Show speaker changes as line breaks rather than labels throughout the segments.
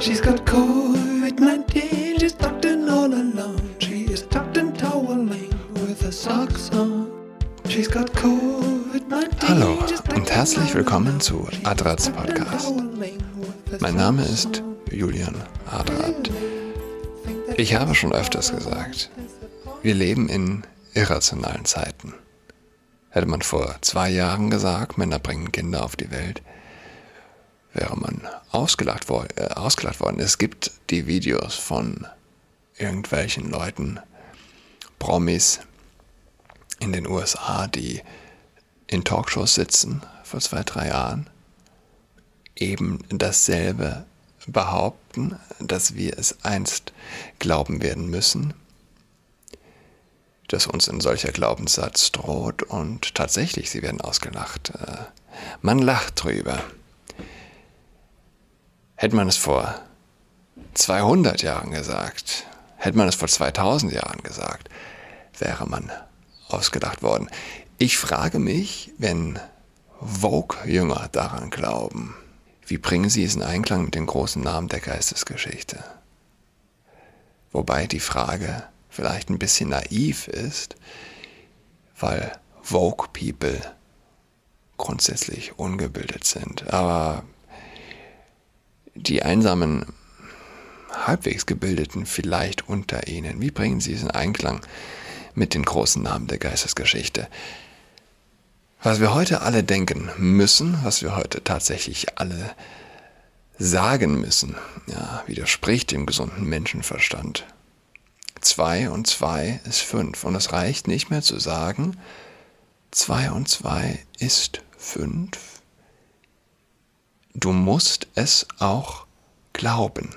She's got COVID-19, she's tucked in all alone. She is tucked in toweling with her socks on. She's got COVID-19.
Hallo und herzlich willkommen zu Adrats Podcast. Mein Name ist Julian Adrat. Ich habe schon öfters gesagt, wir leben in irrationalen Zeiten. Hätte man vor zwei Jahren gesagt, Männer bringen Kinder auf die Welt, wäre man ausgelacht, wo äh, ausgelacht worden. Es gibt die Videos von irgendwelchen Leuten, Promis in den USA, die in Talkshows sitzen vor zwei, drei Jahren, eben dasselbe behaupten, dass wir es einst glauben werden müssen, dass uns ein solcher Glaubenssatz droht und tatsächlich, sie werden ausgelacht. Äh, man lacht drüber. Hätte man es vor 200 Jahren gesagt, hätte man es vor 2000 Jahren gesagt, wäre man ausgedacht worden. Ich frage mich, wenn Vogue-Jünger daran glauben, wie bringen sie es in Einklang mit den großen Namen der Geistesgeschichte? Wobei die Frage vielleicht ein bisschen naiv ist, weil Vogue-People grundsätzlich ungebildet sind. Aber die einsamen, halbwegs gebildeten vielleicht unter ihnen, wie bringen sie es in Einklang mit den großen Namen der Geistesgeschichte? Was wir heute alle denken müssen, was wir heute tatsächlich alle sagen müssen, ja, widerspricht dem gesunden Menschenverstand. Zwei und zwei ist fünf. Und es reicht nicht mehr zu sagen, zwei und zwei ist fünf, du musst es auch glauben.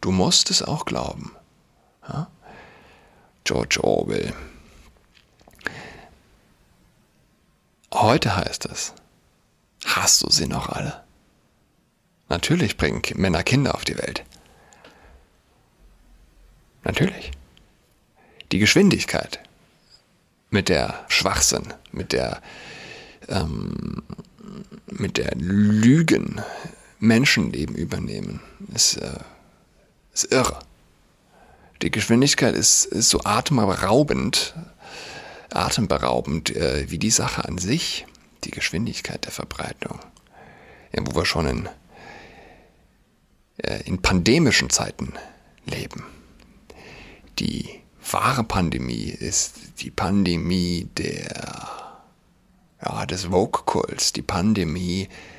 Du musst es auch glauben. Ja? George Orwell. Heute heißt es, hast du sie noch alle? Natürlich bringen Männer Kinder auf die Welt. Natürlich. Die Geschwindigkeit, mit der Schwachsinn, mit der ähm, mit der Lügen Menschenleben übernehmen, ist, äh, ist irre. Die Geschwindigkeit ist, ist so atemberaubend, atemberaubend äh, wie die Sache an sich, die Geschwindigkeit der Verbreitung. Ja, wo wir schon in, äh, in pandemischen Zeiten leben. Die wahre Pandemie ist die Pandemie der ja, des Vogue-Kults, die Pandemie äh,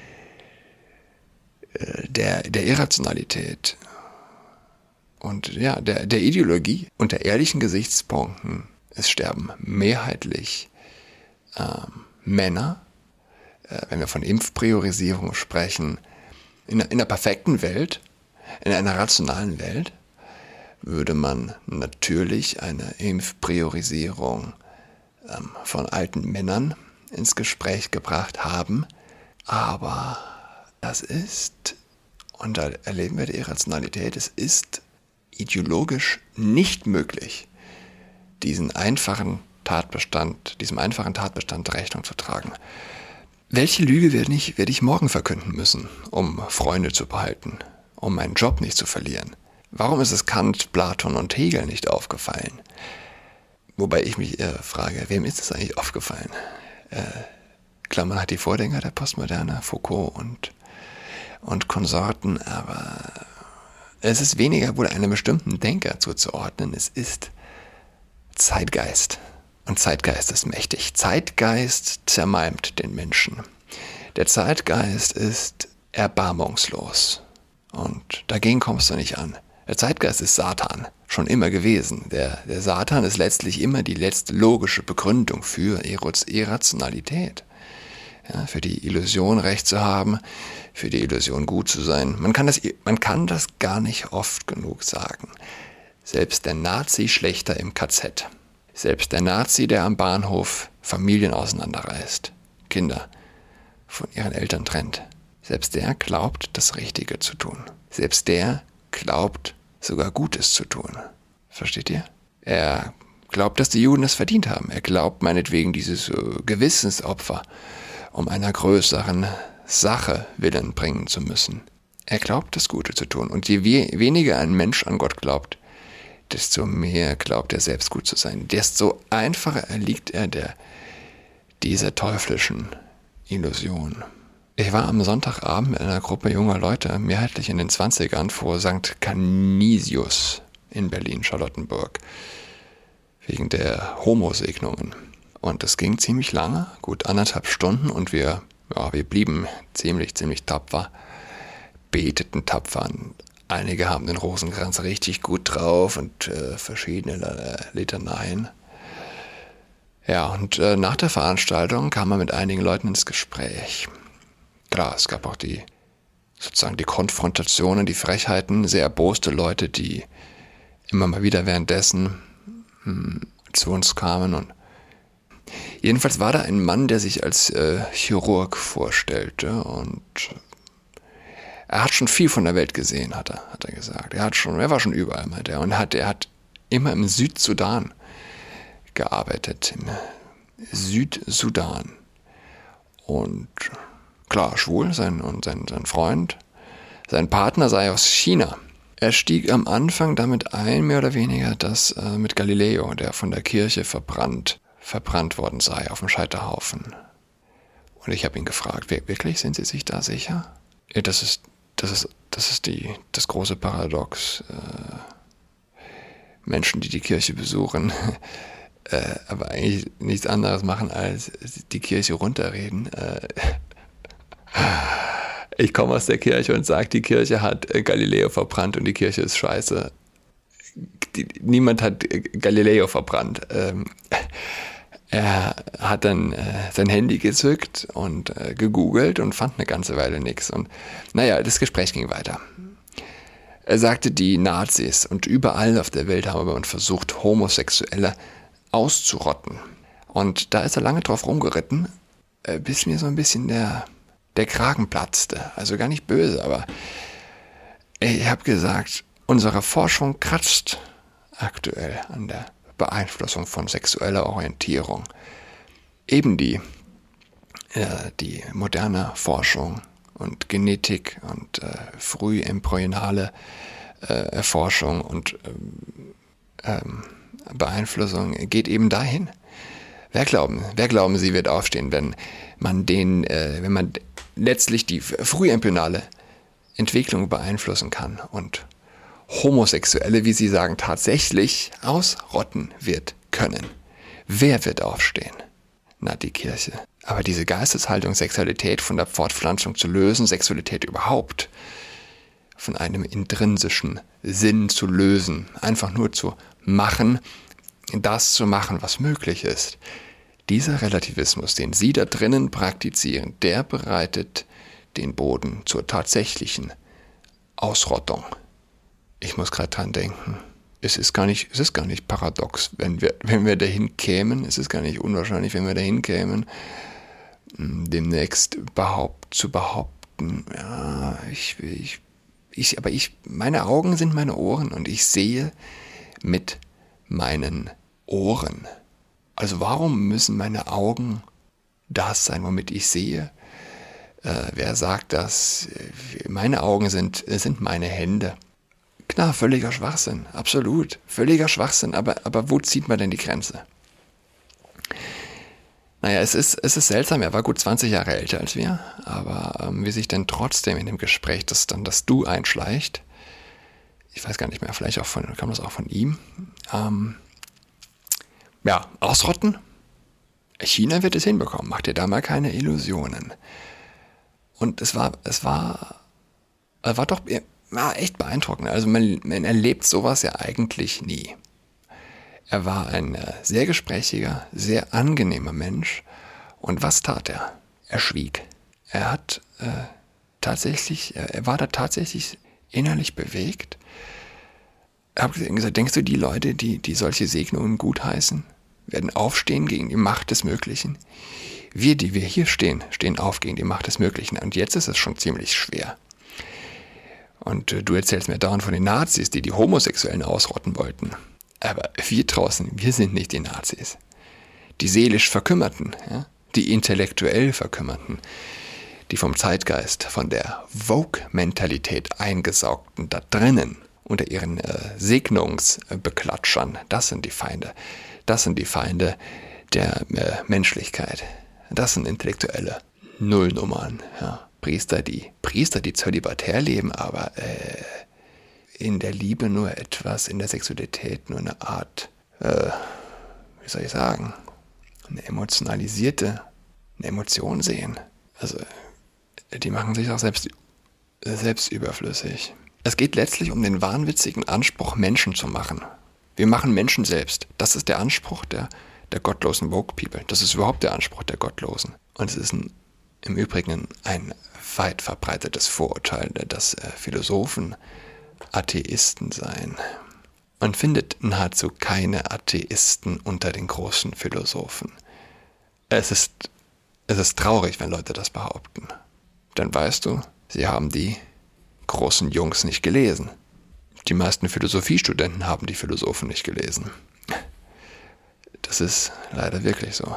der, der Irrationalität und ja, der, der Ideologie unter ehrlichen Gesichtspunkten. Es sterben mehrheitlich ähm, Männer, äh, wenn wir von Impfpriorisierung sprechen. In, in einer perfekten Welt, in einer rationalen Welt, würde man natürlich eine Impfpriorisierung ähm, von alten Männern ins Gespräch gebracht haben. Aber das ist, und da erleben wir die Irrationalität, es ist ideologisch nicht möglich, diesen einfachen Tatbestand, diesem einfachen Tatbestand Rechnung zu tragen. Welche Lüge werde ich, werde ich morgen verkünden müssen, um Freunde zu behalten, um meinen Job nicht zu verlieren? Warum ist es Kant, Platon und Hegel nicht aufgefallen? Wobei ich mich eher frage, wem ist es eigentlich aufgefallen? äh, Klammern hat die Vorgänger der Postmoderne, Foucault und, und Konsorten, aber es ist weniger wohl einem bestimmten Denker zuzuordnen, es ist Zeitgeist. Und Zeitgeist ist mächtig. Zeitgeist zermalmt den Menschen. Der Zeitgeist ist erbarmungslos. Und dagegen kommst du nicht an. Der Zeitgeist ist Satan, schon immer gewesen. Der, der Satan ist letztlich immer die letzte logische Begründung für Irrationalität. Ja, für die Illusion recht zu haben, für die Illusion gut zu sein. Man kann, das, man kann das gar nicht oft genug sagen. Selbst der Nazi schlechter im KZ. Selbst der Nazi, der am Bahnhof Familien auseinanderreißt, Kinder von ihren Eltern trennt. Selbst der glaubt, das Richtige zu tun. Selbst der glaubt, sogar Gutes zu tun. Versteht ihr? Er glaubt, dass die Juden es verdient haben. Er glaubt meinetwegen dieses äh, Gewissensopfer um einer größeren Sache willen bringen zu müssen. Er glaubt, das Gute zu tun. Und je weniger ein Mensch an Gott glaubt, desto mehr glaubt er selbst gut zu sein. Desto einfacher erliegt er der, dieser teuflischen Illusion. Ich war am Sonntagabend mit einer Gruppe junger Leute, mehrheitlich in den 20ern, vor St. Canisius in Berlin-Charlottenburg, wegen der Homosegnungen. Und es ging ziemlich lange, gut anderthalb Stunden, und wir, ja, wir blieben ziemlich, ziemlich tapfer, beteten tapfer. Einige haben den Rosenkranz richtig gut drauf und äh, verschiedene Litaneien. Ja, und äh, nach der Veranstaltung kam man mit einigen Leuten ins Gespräch. Klar, es gab auch die sozusagen die Konfrontationen, die Frechheiten, sehr erboste Leute, die immer mal wieder währenddessen hm, zu uns kamen und jedenfalls war da ein Mann, der sich als äh, Chirurg vorstellte und er hat schon viel von der Welt gesehen, hat er, hat er gesagt. Er hat schon, er war schon überall, meinte er. Und hat, er hat immer im Südsudan gearbeitet, im Südsudan. Und klar, schwul, sein, und sein, sein Freund, sein Partner sei aus China. Er stieg am Anfang damit ein, mehr oder weniger, dass äh, mit Galileo, der von der Kirche verbrannt, verbrannt worden sei auf dem Scheiterhaufen. Und ich habe ihn gefragt, wirklich, sind Sie sich da sicher? Ja, das ist das ist, das ist die, das große Paradox. Äh, Menschen, die die Kirche besuchen, äh, aber eigentlich nichts anderes machen, als die Kirche runterreden. Äh, ich komme aus der Kirche und sage, die Kirche hat Galileo verbrannt und die Kirche ist scheiße. Niemand hat Galileo verbrannt. Ähm, er hat dann äh, sein Handy gezückt und äh, gegoogelt und fand eine ganze Weile nichts. Und naja, das Gespräch ging weiter. Er sagte, die Nazis und überall auf der Welt haben man versucht, Homosexuelle auszurotten. Und da ist er lange drauf rumgeritten, äh, bis mir so ein bisschen der, der Kragen platzte. Also gar nicht böse, aber ich habe gesagt, unsere Forschung kratzt aktuell an der Beeinflussung von sexueller Orientierung. Eben die, äh, die moderne Forschung und Genetik und äh, frühembryonale äh, Erforschung und ähm, ähm, Beeinflussung geht eben dahin. Wer glauben, wer glauben Sie wird aufstehen, wenn man den, äh, wenn man letztlich die frühembryonale Entwicklung beeinflussen kann und Homosexuelle, wie Sie sagen, tatsächlich ausrotten wird können. Wer wird aufstehen? Na, die Kirche. Aber diese Geisteshaltung, Sexualität von der Fortpflanzung zu lösen, Sexualität überhaupt von einem intrinsischen Sinn zu lösen, einfach nur zu machen, das zu machen, was möglich ist. Dieser Relativismus, den Sie da drinnen praktizieren, der bereitet den Boden zur tatsächlichen Ausrottung. Ich muss gerade dran denken. Es ist gar nicht, es ist gar nicht paradox, wenn wir, wenn wir dahin kämen, es ist gar nicht unwahrscheinlich, wenn wir dahin kämen, hm, demnächst behaupt, zu behaupten, ja, ich, ich, ich, aber ich, meine Augen sind meine Ohren und ich sehe mit meinen Ohren. Also warum müssen meine Augen das sein, womit ich sehe? Äh, wer sagt das? Meine Augen sind, sind meine Hände. Klar, völliger Schwachsinn, absolut, völliger Schwachsinn, aber, aber wo zieht man denn die Grenze? Naja, es ist, es ist seltsam, er war gut 20 Jahre älter als wir, aber ähm, wie sich denn trotzdem in dem Gespräch das dann das Du einschleicht, ich weiß gar nicht mehr, vielleicht auch von, kam das auch von ihm, ähm, ja, ausrotten? China wird es hinbekommen, macht dir da mal keine Illusionen. Und es war, es war, er war doch war echt beeindruckend. Also man, man erlebt sowas ja eigentlich nie. Er war ein äh, sehr gesprächiger, sehr angenehmer Mensch. Und was tat er? Er schwieg. Er hat äh, tatsächlich, er, war da tatsächlich innerlich bewegt. Er hat gesagt, denkst du, die Leute, die, die solche Segnungen gutheißen, werden aufstehen gegen die Macht des Möglichen? Wir, die wir hier stehen, stehen auf gegen die Macht des Möglichen. Und jetzt ist es schon ziemlich schwer. Und äh, du erzählst mir dauernd von den Nazis, die die Homosexuellen ausrotten wollten. Aber wir draußen, wir sind nicht die Nazis. Die seelisch Verkümmerten, ja? die intellektuell Verkümmerten, die vom Zeitgeist, von der Vogue-Mentalität eingesaugten da drinnen, unter ihren äh, Segnungsbeklatschern, das sind die Feinde. Das sind die Feinde der äh, Menschlichkeit. Das sind intellektuelle Nullnummern. Ja. Priester, die Priester, die zölibatär leben, aber äh, in der Liebe nur etwas, in der Sexualität nur eine Art, äh, wie soll ich sagen, eine emotionalisierte, eine Emotion sehen. Also die machen sich auch selbst, selbst überflüssig. Es geht letztlich um den wahnwitzigen Anspruch, Menschen zu machen. Wir machen Menschen selbst. Das ist der Anspruch der, der gottlosen Woke People. Das ist überhaupt der Anspruch der Gottlosen. Und es ist ein, im Übrigen ein weit verbreitetes Vorurteil, dass äh, Philosophen Atheisten seien. Man findet nahezu keine Atheisten unter den großen Philosophen. Es ist, es ist traurig, wenn Leute das behaupten. Dann weißt du, sie haben die großen Jungs nicht gelesen. Die meisten Philosophiestudenten haben die Philosophen nicht gelesen. Das ist leider wirklich so.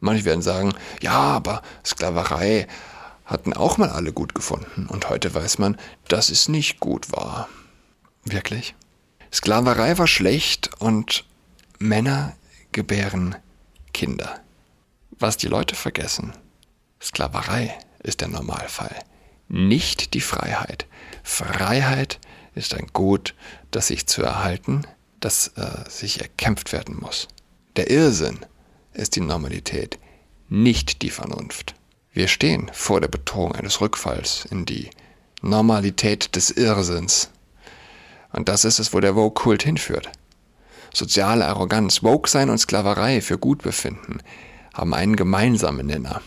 Manche werden sagen, ja, aber Sklaverei hatten auch mal alle gut gefunden und heute weiß man, dass es nicht gut war. Wirklich? Sklaverei war schlecht und Männer gebären Kinder. Was die Leute vergessen, Sklaverei ist der Normalfall, nicht die Freiheit. Freiheit ist ein Gut, das sich zu erhalten, das äh, sich erkämpft werden muss. Der Irrsinn ist die Normalität, nicht die Vernunft. Wir stehen vor der Bedrohung eines Rückfalls in die Normalität des Irrsinns. Und das ist es, wo der Vogue-Kult hinführt. Soziale Arroganz, Woke-Sein und Sklaverei für Gutbefinden haben einen gemeinsamen Nenner.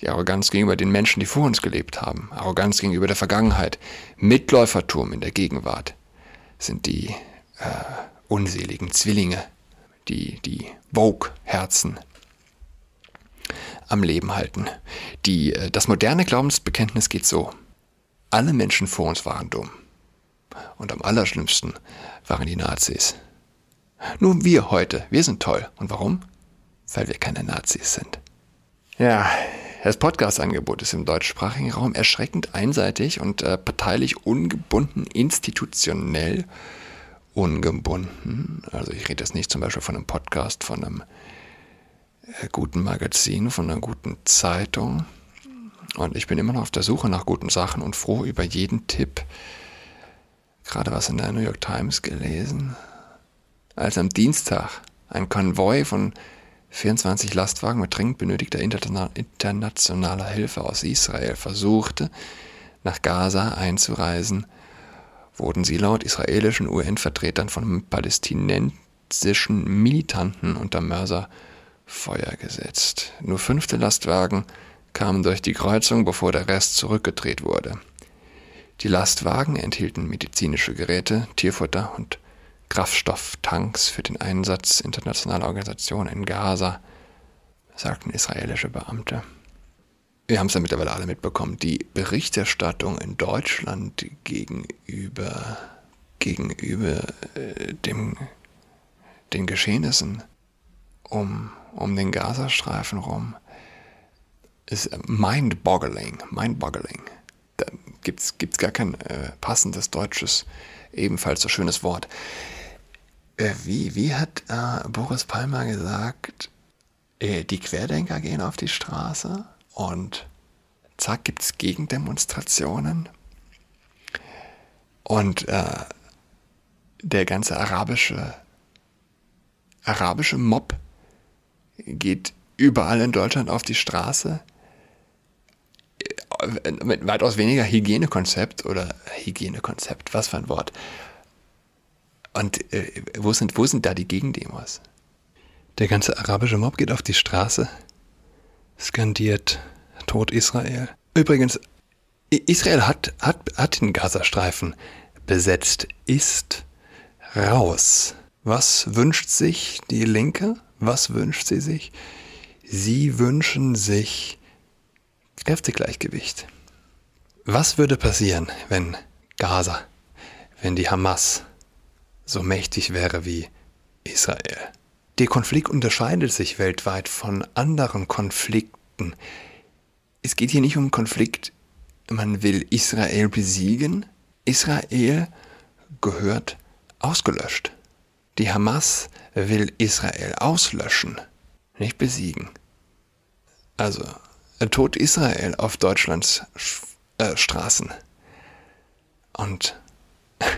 Die Arroganz gegenüber den Menschen, die vor uns gelebt haben, Arroganz gegenüber der Vergangenheit, Mitläufertum in der Gegenwart sind die äh, unseligen Zwillinge, die die Vogue-Herzen am Leben halten. Die, äh, das moderne Glaubensbekenntnis geht so. Alle Menschen vor uns waren dumm. Und am allerschlimmsten waren die Nazis. Nun wir heute, wir sind toll. Und warum? Weil wir keine Nazis sind. Ja, das Podcast-Angebot ist im deutschsprachigen Raum erschreckend einseitig und äh, parteilich ungebunden, institutionell ungebunden. Also ich rede jetzt nicht zum Beispiel von einem Podcast, von einem äh, guten Magazin, von einer guten Zeitung. Und ich bin immer noch auf der Suche nach guten Sachen und froh über jeden Tipp. Gerade was in der New York Times gelesen. Als am Dienstag ein Konvoi von 24 Lastwagen mit dringend benötigter internationaler Hilfe aus Israel versuchte, nach Gaza einzureisen, wurden sie laut israelischen UN-Vertretern von palästinensischen Militanten unter Mörser Feuer gesetzt. Nur fünfte Lastwagen kamen durch die Kreuzung, bevor der Rest zurückgedreht wurde. Die Lastwagen enthielten medizinische Geräte, Tierfutter und Kraftstofftanks für den Einsatz internationaler Organisationen in Gaza, sagten israelische Beamte. Wir haben es ja mittlerweile alle mitbekommen. Die Berichterstattung in Deutschland gegenüber, gegenüber äh, dem, den Geschehnissen um um den Gazastreifen rum ist mind-boggling. Mind-boggling. Da gibt es gar kein äh, passendes deutsches, ebenfalls so schönes Wort. Äh, wie, wie hat äh, Boris Palmer gesagt, äh, die Querdenker gehen auf die Straße und zack gibt es Gegendemonstrationen und äh, der ganze arabische arabische Mob geht überall in Deutschland auf die Straße mit weitaus weniger Hygienekonzept oder Hygienekonzept, was für ein Wort. Und äh, wo, sind, wo sind da die Gegendemos? Der ganze arabische Mob geht auf die Straße, skandiert Tod Israel. Übrigens, Israel hat, hat, hat den Gazastreifen besetzt, ist raus. Was wünscht sich die Linke? Was wünscht sie sich? Sie wünschen sich Kräftegleichgewicht. Was würde passieren, wenn Gaza, wenn die Hamas so mächtig wäre wie Israel? Der Konflikt unterscheidet sich weltweit von anderen Konflikten es geht hier nicht um Konflikt, man will Israel besiegen. Israel gehört ausgelöscht. Die Hamas will Israel auslöschen, nicht besiegen. Also, Tod Israel auf Deutschlands äh, Straßen. Und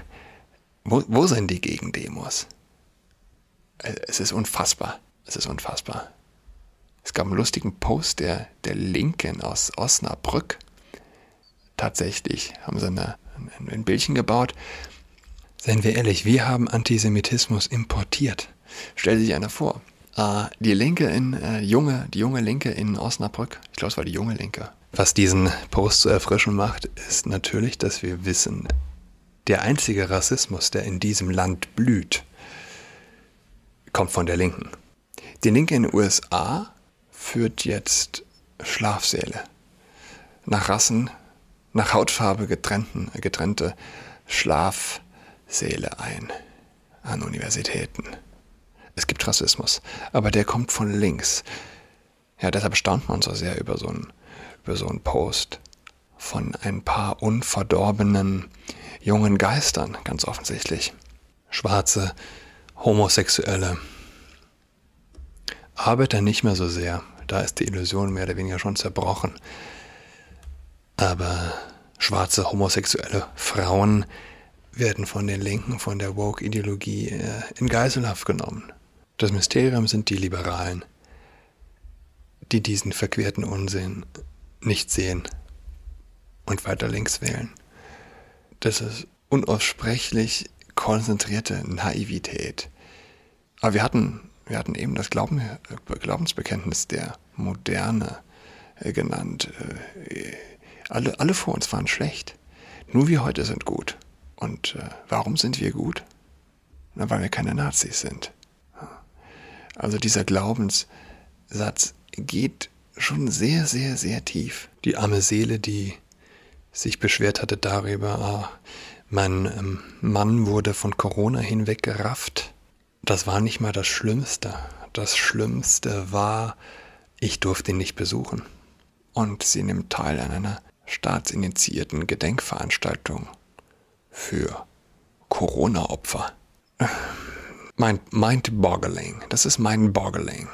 wo, wo sind die Gegendemos? Es ist unfassbar. Es ist unfassbar. Es gab einen lustigen Post der, der Linken aus Osnabrück. Tatsächlich haben sie eine, ein, Bildchen gebaut. Seien wir ehrlich, wir haben Antisemitismus importiert. Stell sich einer vor. Äh, die Linke in äh, junge, die junge Linke in Osnabrück, ich glaube, es war die junge Linke. Was diesen Post so erfrischend macht, ist natürlich, dass wir wissen, der einzige Rassismus, der in diesem Land blüht, kommt von der Linken. Die Linke in den USA führt jetzt Schlafsäle. Nach Rassen, nach Hautfarbe getrennten, getrennte Schlafsäle ein an Universitäten. Es gibt Rassismus, aber der kommt von links. Ja, deshalb staunt man so sehr über so einen, über so einen Post von ein paar unverdorbenen jungen Geistern, ganz offensichtlich. Schwarze, Homosexuelle. Arbeiter nicht mehr so sehr. Da ist die Illusion mehr oder weniger schon zerbrochen. Aber schwarze homosexuelle Frauen werden von den Linken, von der Woke-Ideologie äh, in Geiselhaft genommen. Das Mysterium sind die Liberalen, die diesen verquerten Unsinn nicht sehen und weiter links wählen. Das ist unaussprechlich konzentrierte Naivität. Aber wir hatten, wir hatten eben das Glauben, Glaubensbekenntnis der Moderne äh, genannt. Äh, alle, alle vor uns waren schlecht. Nur wir heute sind gut. Und äh, warum sind wir gut? Na, weil wir keine Nazis sind. Also dieser Glaubenssatz geht schon sehr, sehr, sehr tief. Die arme Seele, die sich beschwert hatte darüber, ah, mein ähm, Mann wurde von Corona hinweggerafft. Das war nicht mal das Schlimmste. Das Schlimmste war, ich durfte ihn nicht besuchen. Und sie nimmt teil an einer staatsinitiierten Gedenkveranstaltung für Corona-Opfer. Mind-boggling. Das ist mind-boggling.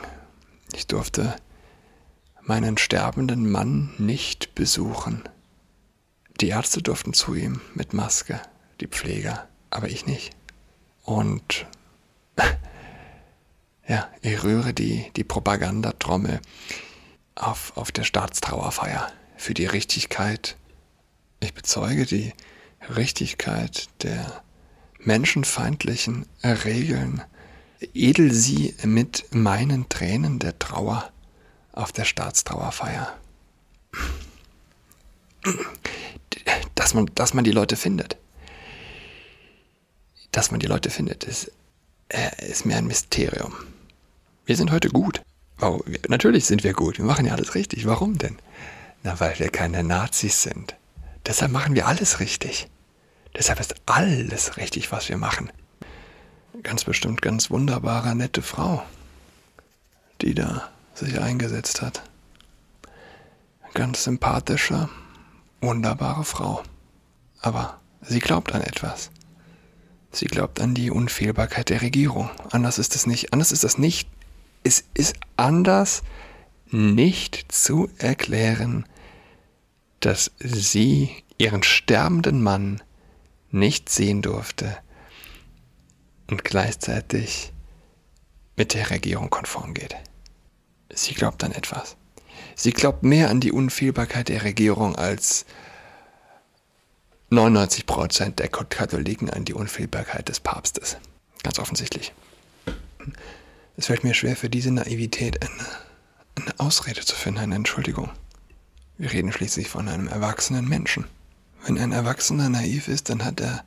Ich durfte meinen sterbenden Mann nicht besuchen. Die Ärzte durften zu ihm mit Maske, die Pfleger, aber ich nicht. Und ja, ich rühre die, die Propagandatrommel auf, auf der Staatstrauerfeier für die Richtigkeit. Ich bezeuge die Richtigkeit der menschenfeindlichen Regeln, edel sie mit meinen Tränen der Trauer auf der Staatstrauerfeier. Dass man, dass man die Leute findet. Dass man die Leute findet, ist, äh, ist mir ein Mysterium. Wir sind heute gut. Oh, natürlich sind wir gut. Wir machen ja alles richtig. Warum denn? Na, weil wir keine Nazis sind. Deshalb machen wir alles richtig. Deshalb ist alles richtig, was wir machen. Ganz bestimmt ganz wunderbare, nette Frau, die da sich eingesetzt hat. Ganz sympathische, wunderbare Frau. Aber sie glaubt an etwas. Sie glaubt an die Unfehlbarkeit der Regierung. Anders ist es nicht. Anders ist das nicht. Es ist anders nicht zu erklären, dass sie ihren sterbenden Mann nicht sehen durfte und gleichzeitig mit der Regierung konform geht. Sie glaubt an etwas. Sie glaubt mehr an die Unfehlbarkeit der Regierung als 99 Prozent der Katholiken an die Unfehlbarkeit des Papstes. Ganz offensichtlich. Es fällt mir schwer, für diese Naivität eine, eine Ausrede zu finden, eine Entschuldigung. Wir reden schließlich von einem erwachsenen Menschen. Wenn ein Erwachsener naiv ist, dann hat er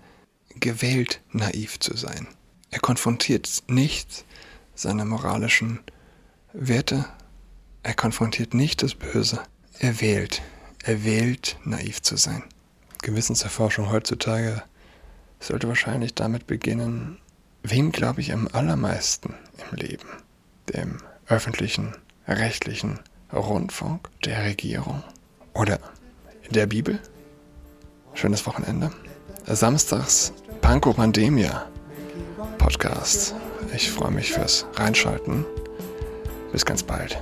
gewählt, naiv zu sein. Er konfrontiert nicht seine moralischen Werte, er konfrontiert nicht das Böse. Er wählt, er wählt, naiv zu sein. Gewissenserforschung heutzutage sollte wahrscheinlich damit beginnen, wem glaube ich am allermeisten im Leben? Dem öffentlichen, rechtlichen Rundfunk, der Regierung oder der Bibel. Schönes Wochenende. Samstags Panko Pandemia Podcast. Ich freue mich fürs Reinschalten. Bis ganz bald.